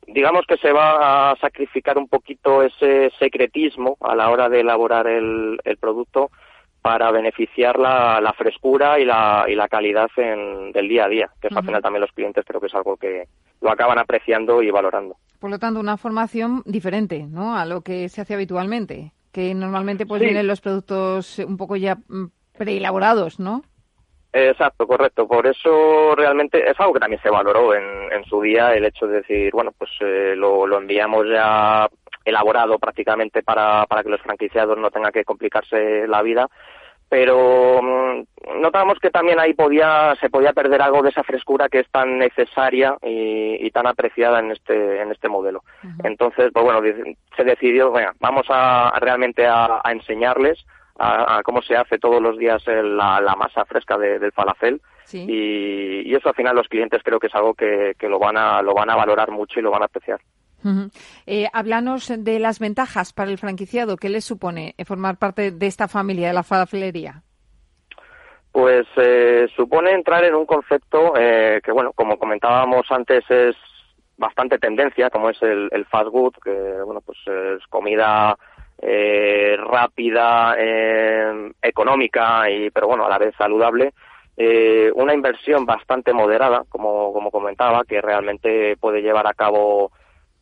digamos que se va a sacrificar un poquito ese secretismo a la hora de elaborar el, el producto para beneficiar la, la frescura y la, y la calidad en, del día a día, que es -huh. al final también los clientes creo que es algo que lo acaban apreciando y valorando. Por lo tanto, una formación diferente ¿no? a lo que se hace habitualmente, que normalmente pues sí. vienen los productos un poco ya mm, preelaborados, ¿no? Exacto, correcto. Por eso realmente es algo que también se valoró en, en su día, el hecho de decir, bueno, pues eh, lo, lo, enviamos ya elaborado prácticamente para, para que los franquiciados no tengan que complicarse la vida. Pero mmm, notábamos que también ahí podía, se podía perder algo de esa frescura que es tan necesaria y, y tan apreciada en este, en este modelo. Uh -huh. Entonces, pues bueno, se decidió, bueno, vamos a, realmente a, a enseñarles a, a, cómo se hace todos los días la, la, masa fresca de, del falafel sí. y, y, eso al final los clientes creo que es algo que, que, lo van a lo van a valorar mucho y lo van a apreciar. Uh -huh. eh, háblanos de las ventajas para el franquiciado. ¿Qué les supone formar parte de esta familia de la falafelería? Pues eh, supone entrar en un concepto eh, que, bueno, como comentábamos antes, es bastante tendencia, como es el, el fast food, que, bueno, pues es comida eh, rápida, eh, económica y pero bueno a la vez saludable eh, una inversión bastante moderada como como comentaba que realmente puede llevar a cabo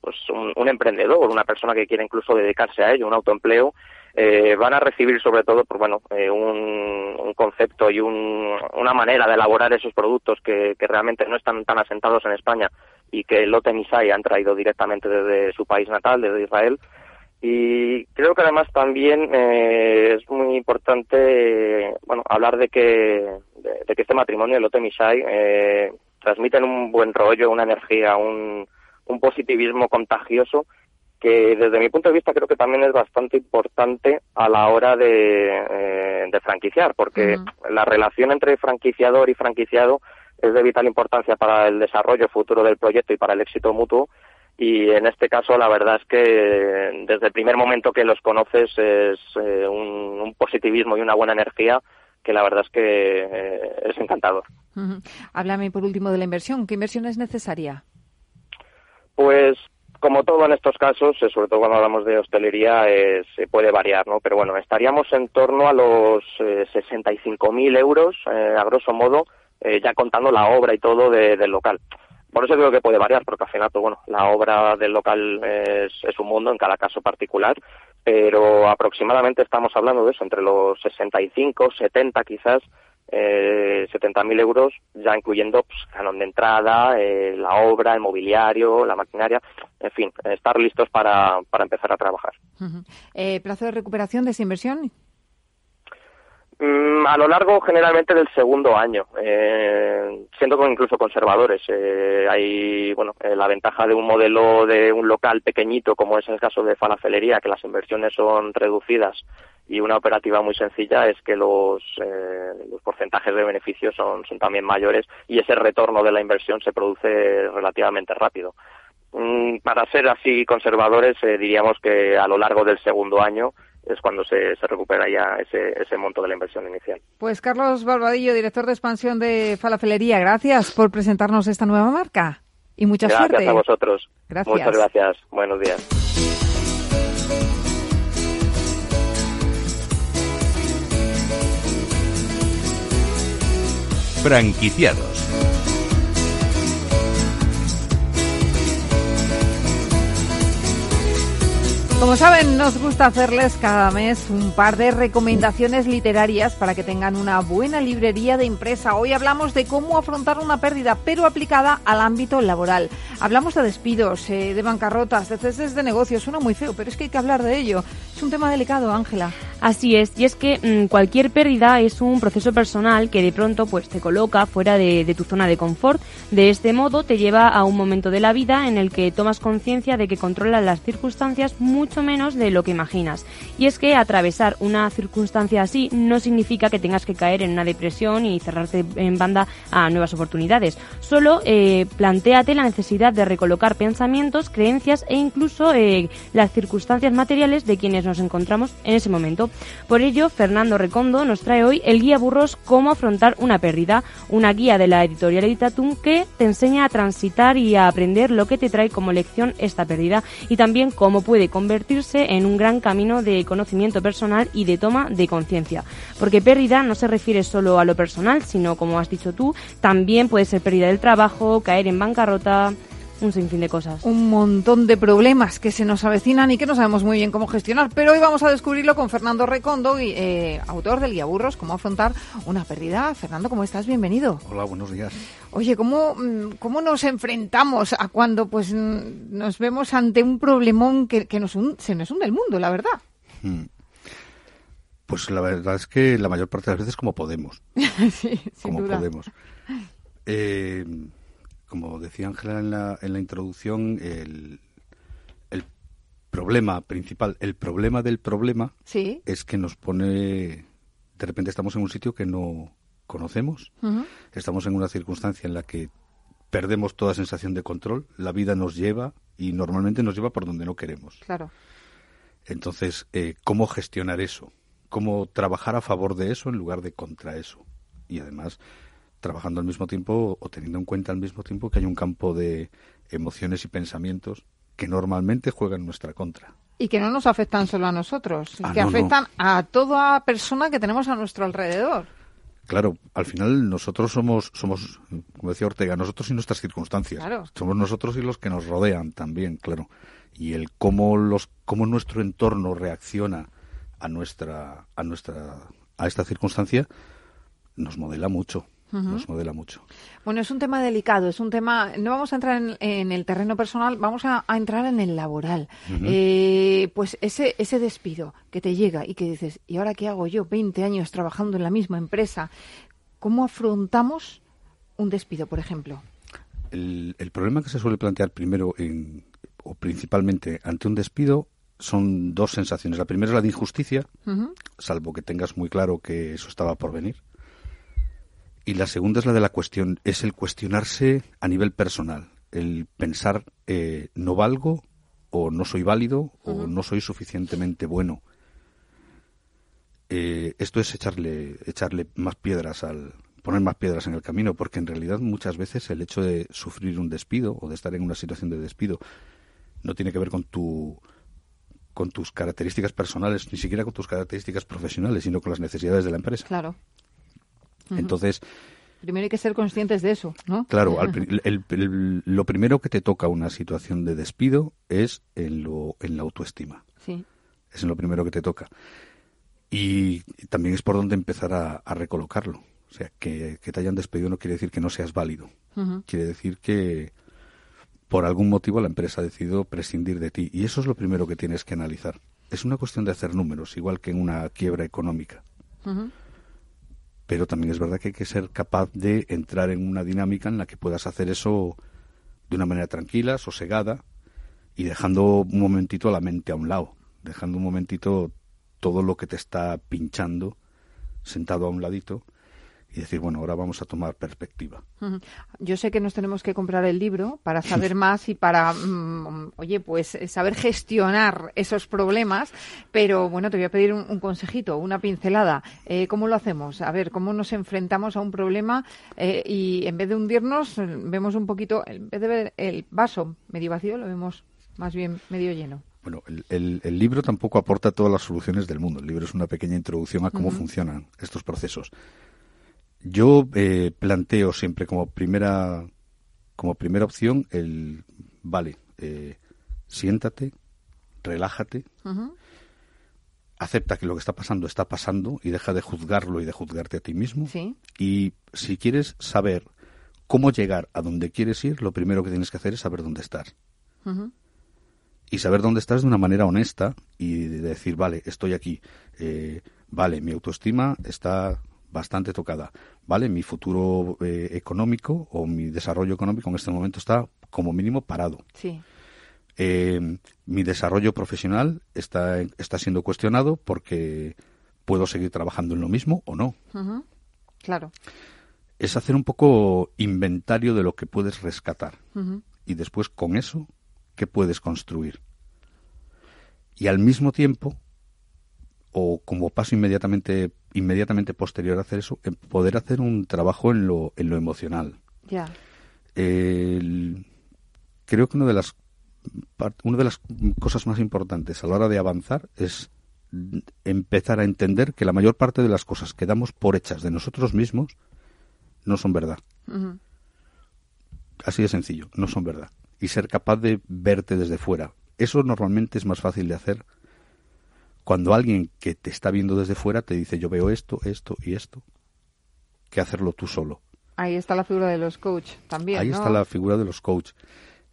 pues un, un emprendedor una persona que quiere incluso dedicarse a ello un autoempleo eh, van a recibir sobre todo pues bueno eh, un, concepto y un, una manera de elaborar esos productos que, que, realmente no están tan asentados en España y que Lotte Misai han traído directamente desde su país natal desde Israel. Y creo que además también eh, es muy importante, bueno, hablar de que, de, de, que este matrimonio, el Otemisai, eh, transmiten un buen rollo, una energía, un, un positivismo contagioso que desde mi punto de vista creo que también es bastante importante a la hora de, eh, de franquiciar, porque uh -huh. la relación entre franquiciador y franquiciado es de vital importancia para el desarrollo futuro del proyecto y para el éxito mutuo y en este caso la verdad es que desde el primer momento que los conoces es eh, un, un, positivismo y una buena energía que la verdad es que eh, es encantador. Uh -huh. Háblame por último de la inversión. ¿Qué inversión es necesaria? Pues como todo en estos casos, eh, sobre todo cuando hablamos de hostelería, eh, se puede variar, ¿no? Pero bueno, estaríamos en torno a los eh, 65.000 euros, eh, a grosso modo, eh, ya contando la obra y todo de, del local. Por eso creo que puede variar, porque al final, pues bueno, la obra del local es, es, un mundo en cada caso particular, pero aproximadamente estamos hablando de eso, entre los 65, 70 quizás, eh, 70.000 euros, ya incluyendo pues, canon de entrada, eh, la obra, el mobiliario, la maquinaria, en fin, estar listos para, para empezar a trabajar. Eh, ¿Plazo de recuperación de esa inversión? Mm, a lo largo generalmente del segundo año, eh, siendo incluso conservadores. Eh, hay bueno eh, la ventaja de un modelo de un local pequeñito, como es el caso de falafelería, que las inversiones son reducidas y una operativa muy sencilla es que los, eh, los porcentajes de beneficios son, son también mayores y ese retorno de la inversión se produce relativamente rápido. Mm, para ser así conservadores, eh, diríamos que a lo largo del segundo año es cuando se, se recupera ya ese, ese monto de la inversión inicial. Pues Carlos Barbadillo, director de expansión de Falafelería, gracias por presentarnos esta nueva marca y mucha gracias suerte. Gracias a vosotros. Gracias. Muchas gracias. Buenos días. Franquiciados. Como saben, nos gusta hacerles cada mes un par de recomendaciones literarias para que tengan una buena librería de impresa. Hoy hablamos de cómo afrontar una pérdida, pero aplicada al ámbito laboral. Hablamos de despidos, eh, de bancarrotas, de ceses de negocios. Suena muy feo, pero es que hay que hablar de ello. Es un tema delicado, Ángela. Así es, y es que mmm, cualquier pérdida es un proceso personal que de pronto pues te coloca fuera de, de tu zona de confort. De este modo te lleva a un momento de la vida en el que tomas conciencia de que controlas las circunstancias mucho menos de lo que imaginas. Y es que atravesar una circunstancia así no significa que tengas que caer en una depresión y cerrarte en banda a nuevas oportunidades. Solo eh, planteate la necesidad de recolocar pensamientos, creencias e incluso eh, las circunstancias materiales de quienes nos encontramos en ese momento. Por ello, Fernando Recondo nos trae hoy el guía burros Cómo afrontar una pérdida, una guía de la editorial Editatum que te enseña a transitar y a aprender lo que te trae como lección esta pérdida y también cómo puede convertirse en un gran camino de conocimiento personal y de toma de conciencia. Porque pérdida no se refiere solo a lo personal, sino como has dicho tú, también puede ser pérdida del trabajo, caer en bancarrota, un sinfín de cosas. Un montón de problemas que se nos avecinan y que no sabemos muy bien cómo gestionar. Pero hoy vamos a descubrirlo con Fernando Recondo, y, eh, autor del Guía Burros, cómo afrontar una pérdida. Fernando, ¿cómo estás? Bienvenido. Hola, buenos días. Oye, ¿cómo, cómo nos enfrentamos a cuando pues nos vemos ante un problemón que, que nos se nos hunde el mundo, la verdad? Hmm. Pues la verdad es que la mayor parte de las veces como podemos. <laughs> sí, sin como duda. podemos. Eh, como decía Ángela en la, en la introducción, el, el, problema principal, el problema del problema ¿Sí? es que nos pone, de repente estamos en un sitio que no conocemos, uh -huh. estamos en una circunstancia en la que perdemos toda sensación de control, la vida nos lleva y normalmente nos lleva por donde no queremos. Claro. Entonces, eh, ¿cómo gestionar eso? ¿Cómo trabajar a favor de eso en lugar de contra eso? Y además, trabajando al mismo tiempo o teniendo en cuenta al mismo tiempo que hay un campo de emociones y pensamientos que normalmente juegan en nuestra contra. Y que no nos afectan solo a nosotros, Ah, que no, afectan no. a toda persona que tenemos a nuestro alrededor. Claro, al final nosotros somos, somos, como decía Ortega, nosotros y nuestras circunstancias. Claro. Somos nosotros y los que nos rodean también, claro. Y el cómo los, cómo nuestro entorno reacciona a nuestra, a nuestra, a esta circunstancia, nos modela mucho. Uh -huh. Nos modela mucho. Bueno, es un tema delicado, es un tema. No vamos a entrar en, en el terreno personal, vamos a, a entrar en el laboral. Uh -huh. eh, pues ese, ese despido que te llega y que dices, ¿y ahora qué hago yo? 20 años trabajando en la misma empresa. ¿Cómo afrontamos un despido, por ejemplo? El, el problema que se suele plantear primero en, o principalmente ante un despido son dos sensaciones. La primera es la de injusticia, uh -huh. salvo que tengas muy claro que eso estaba por venir. Y la segunda es la de la cuestión, es el cuestionarse a nivel personal, el pensar eh, no valgo o no soy válido uh -huh. o no soy suficientemente bueno. Eh, esto es echarle, echarle más piedras al, poner más piedras en el camino, porque en realidad muchas veces el hecho de sufrir un despido o de estar en una situación de despido no tiene que ver con tu con tus características personales, ni siquiera con tus características profesionales, sino con las necesidades de la empresa. Claro. Uh -huh. Entonces, primero hay que ser conscientes de eso, ¿no? Claro, al, el, el, lo primero que te toca una situación de despido es en, lo, en la autoestima. Sí. Es en lo primero que te toca. Y, también es por donde empezar a, a recolocarlo. O sea, que, que, te hayan despedido no quiere decir que no seas válido. Uh -huh. Quiere decir que por algún motivo la empresa ha decidido prescindir de ti. Y eso es lo primero que tienes que analizar. Es una cuestión de hacer números, igual que en una quiebra económica. Uh -huh. Pero también es verdad que hay que ser capaz de entrar en una dinámica en la que puedas hacer eso de una manera tranquila, sosegada y dejando un momentito la mente a un lado, dejando un momentito todo lo que te está pinchando sentado a un ladito y decir, bueno, ahora vamos a tomar perspectiva. Yo sé que nos tenemos que comprar el libro para saber más y para, mm, oye, pues eh, saber gestionar esos problemas, pero bueno, te voy a pedir un, consejito, una pincelada. Eh, ¿Cómo lo hacemos? A ver, ¿cómo nos enfrentamos a un problema eh, y en vez de hundirnos, vemos un poquito, en vez de ver el vaso medio vacío, lo vemos más bien medio lleno? Bueno, el, libro tampoco aporta todas las soluciones del mundo. El libro es una pequeña introducción a cómo funcionan estos procesos. Yo eh, planteo siempre como primera, como primera opción el, vale, eh, siéntate, relájate, acepta que lo que está pasando está pasando y deja de juzgarlo y de juzgarte a ti mismo. Y si quieres saber cómo llegar a donde quieres ir, lo primero que tienes que hacer es saber dónde estás. Y saber dónde estás de una manera honesta y decir, vale, estoy aquí. Eh, vale, mi autoestima está bastante tocada. ¿Vale? Mi futuro eh, económico o mi desarrollo económico en este momento está como mínimo parado. Sí. Eh, mi desarrollo profesional está, está siendo cuestionado porque puedo seguir trabajando en lo mismo o no. Claro. Es hacer un poco inventario de lo que puedes rescatar. Y después con eso, ¿qué puedes construir? Y al mismo tiempo, o como paso inmediatamente inmediatamente posterior a hacer eso, poder hacer un trabajo en lo, en lo emocional. Ya. creo que una de las una de las cosas más importantes a la hora de avanzar es empezar a entender que la mayor parte de las cosas que damos por hechas de nosotros mismos no son verdad. Así de sencillo, no son verdad. Y ser capaz de verte desde fuera. Eso normalmente es más fácil de hacer cuando alguien que te está viendo desde fuera te dice yo veo esto, esto y esto, que hacerlo tú solo. Ahí está la figura de los coach también. Ahí está la figura de los coach.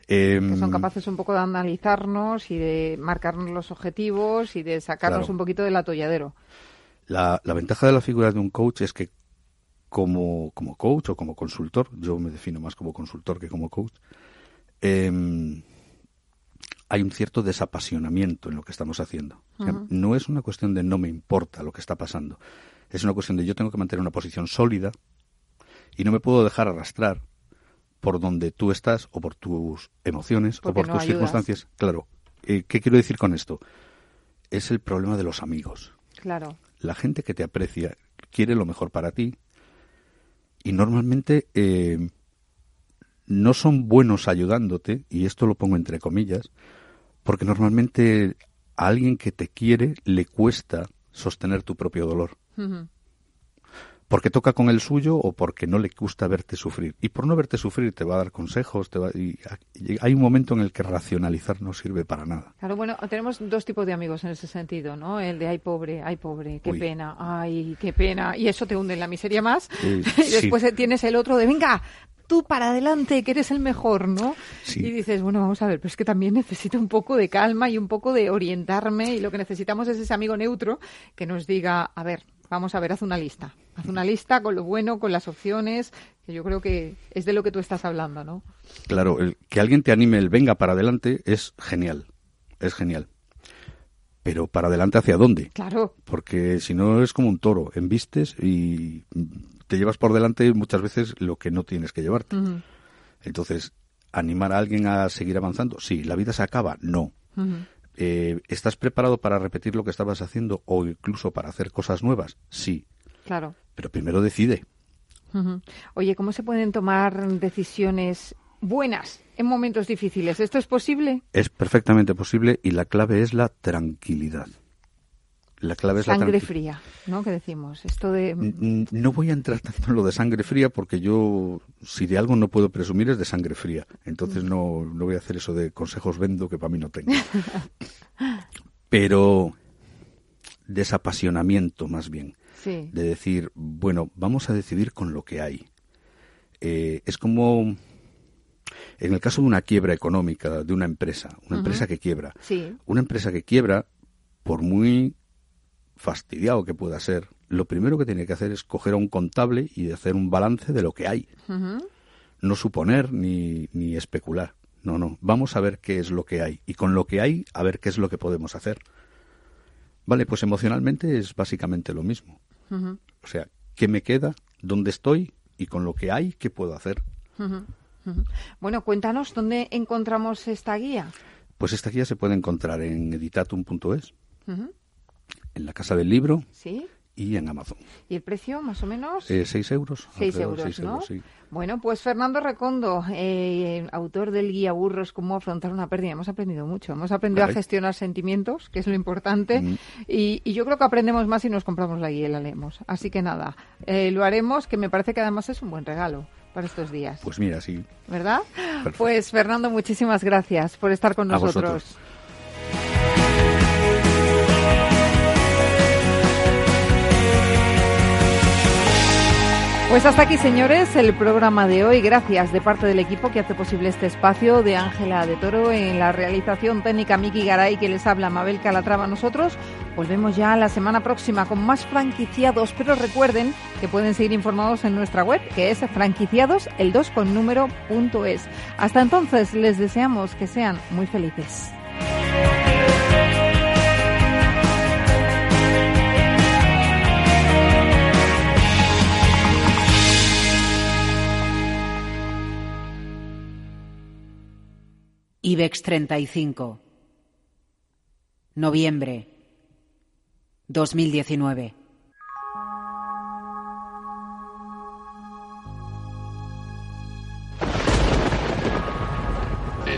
que son em, capaces un poco de analizarnos y de marcarnos los objetivos y de sacarnos un poquito del atolladero. La, la, ventaja de la figura de un coach es que como, como coach o como consultor, yo me defino más como consultor que como coach, eh, hay un cierto desapasionamiento en lo que estamos haciendo. no es una cuestión de no me importa lo que está pasando. Es una cuestión de yo tengo que mantener una posición sólida y no me puedo dejar arrastrar por donde tú estás o por tus emociones o por tus circunstancias. Claro. Eh, ¿Qué quiero decir con esto? Es el problema de los amigos. Claro. La gente que te aprecia quiere lo mejor para ti y normalmente eh, no son buenos ayudándote, y esto lo pongo entre comillas, porque normalmente a alguien que te quiere le cuesta sostener tu propio dolor. Porque toca con el suyo o porque no le gusta verte sufrir. Y por no verte sufrir te va a dar consejos. Te va, y hay un momento en el que racionalizar no sirve para nada. Claro, bueno, tenemos dos tipos de amigos en ese sentido, ¿no? El de ay pobre, ay pobre, qué pena, ay qué pena. Y eso te hunde en la miseria más. <laughs> y después tienes el otro de venga, tú para adelante, que eres el mejor, ¿no? Y dices, bueno, vamos a ver, pero es que también necesito un poco de calma y un poco de orientarme y lo que necesitamos es ese amigo neutro que nos diga, a ver, vamos a ver, haz una lista. Haz una lista con lo bueno, con las opciones, que yo creo que es de lo que tú estás hablando, ¿no? Claro, el, que alguien te anime el venga para adelante es genial, es genial. Pero para adelante hacia dónde? Claro. Porque si no es como un toro, embistes y te llevas por delante muchas veces lo que no tienes que llevarte. Entonces, animar a alguien a seguir avanzando, sí, la vida se acaba, no. Eh, ¿Estás preparado para repetir lo que estabas haciendo o incluso para hacer cosas nuevas? Sí. Claro. Pero primero decide. Oye, ¿cómo se pueden tomar decisiones buenas en momentos difíciles? ¿Esto es posible? Es perfectamente posible y la clave es la tranquilidad. La clave es sangre fría, ¿no? Que decimos esto de no voy a entrar tanto en lo de sangre fría porque yo si de algo no puedo presumir es de sangre fría. Entonces no, no voy a hacer eso de consejos vendo que para mí no tengo. <laughs> Pero desapasionamiento más bien. De decir, bueno, vamos a decidir con lo que hay. Eh, es como en el caso de una quiebra económica de una empresa, una empresa que quiebra. Una empresa que quiebra, por muy fastidiado que pueda ser, lo primero que tiene que hacer es coger a un contable y hacer un balance de lo que hay. No suponer ni, ni especular. No, no. Vamos a ver qué es lo que hay. Y con lo que hay, a ver qué es lo que podemos hacer. Vale, pues emocionalmente es básicamente lo mismo. O sea, ¿qué me queda dónde estoy y con lo que hay, qué puedo hacer. Bueno, cuéntanos dónde encontramos esta guía. Pues esta guía se puede encontrar en editatum.es, en la Casa del Libro ¿Sí? y en Amazon. ¿Y el precio, más o menos? Eh, seis euros. Seis alrededor de euros, seis ¿no? sí. Bueno, pues Fernando Recondo, eh, autor del guía Burros, cómo afrontar una pérdida. Hemos aprendido mucho. Hemos aprendido a gestionar sentimientos, que es lo importante. Mm. Y, y yo creo que aprendemos más si nos compramos la guía y la leemos. Así que nada, eh, lo haremos, que me parece que además es un buen regalo para estos días. Pues mira, sí. ¿Verdad? Perfecto. Pues Fernando, muchísimas gracias por estar con A nosotros. vosotros. Pues hasta aquí, señores, el programa de hoy. Gracias de parte del equipo que hace posible este espacio de Ángela de Toro en la realización técnica Miki Garay que les habla Mabel Calatrava. Nosotros volvemos ya la semana próxima con más franquiciados, pero recuerden que pueden seguir informados en nuestra web que es franquiciados el 2 con número punto es. Hasta entonces les deseamos que sean muy felices. IBEX 35. Noviembre 2019.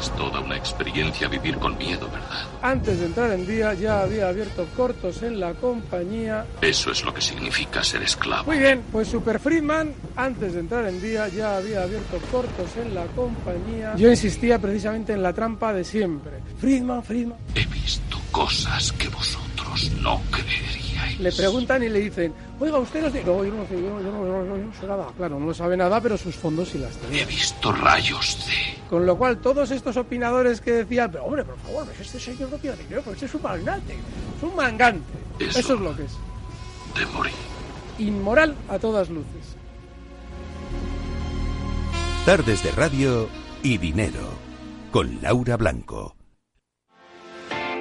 Es toda una experiencia vivir con miedo, ¿verdad? Antes de entrar en día ya había abierto cortos en la compañía. Eso es lo que significa ser esclavo. Muy bien, pues Super Friedman, antes de entrar en día ya había abierto cortos en la compañía. Yo insistía precisamente en la trampa de siempre. Friedman, Friedman. He visto cosas que vosotros no creeríais. Le preguntan y le dicen, oiga, usted dice, no, yo no, sé, yo, yo no, yo no- yo no sé nada. Claro, no sabe nada, pero sus fondos sí las tenía. He visto rayos de... Con lo cual, todos estos opinadores que decían, pero hombre, por favor, pues este señor no tiene dinero, pues este es un magnate, es un mangante. Eso. Eso es lo que es. de morir. Inmoral a todas luces. Tardes de radio y dinero. Con Laura Blanco.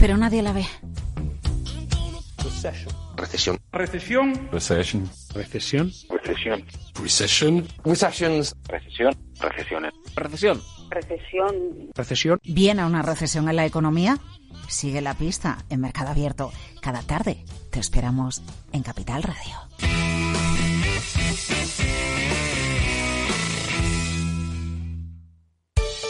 Pero nadie la ve. Recesión. Recesión. Recession. Recesión. Recesión. Recession. Recessions. Recesión. Recesiones. Recesión. Recesión. Recesión. ¿Viene una recesión en la economía? Sigue la pista en Mercado Abierto. Cada tarde te esperamos en Capital Radio.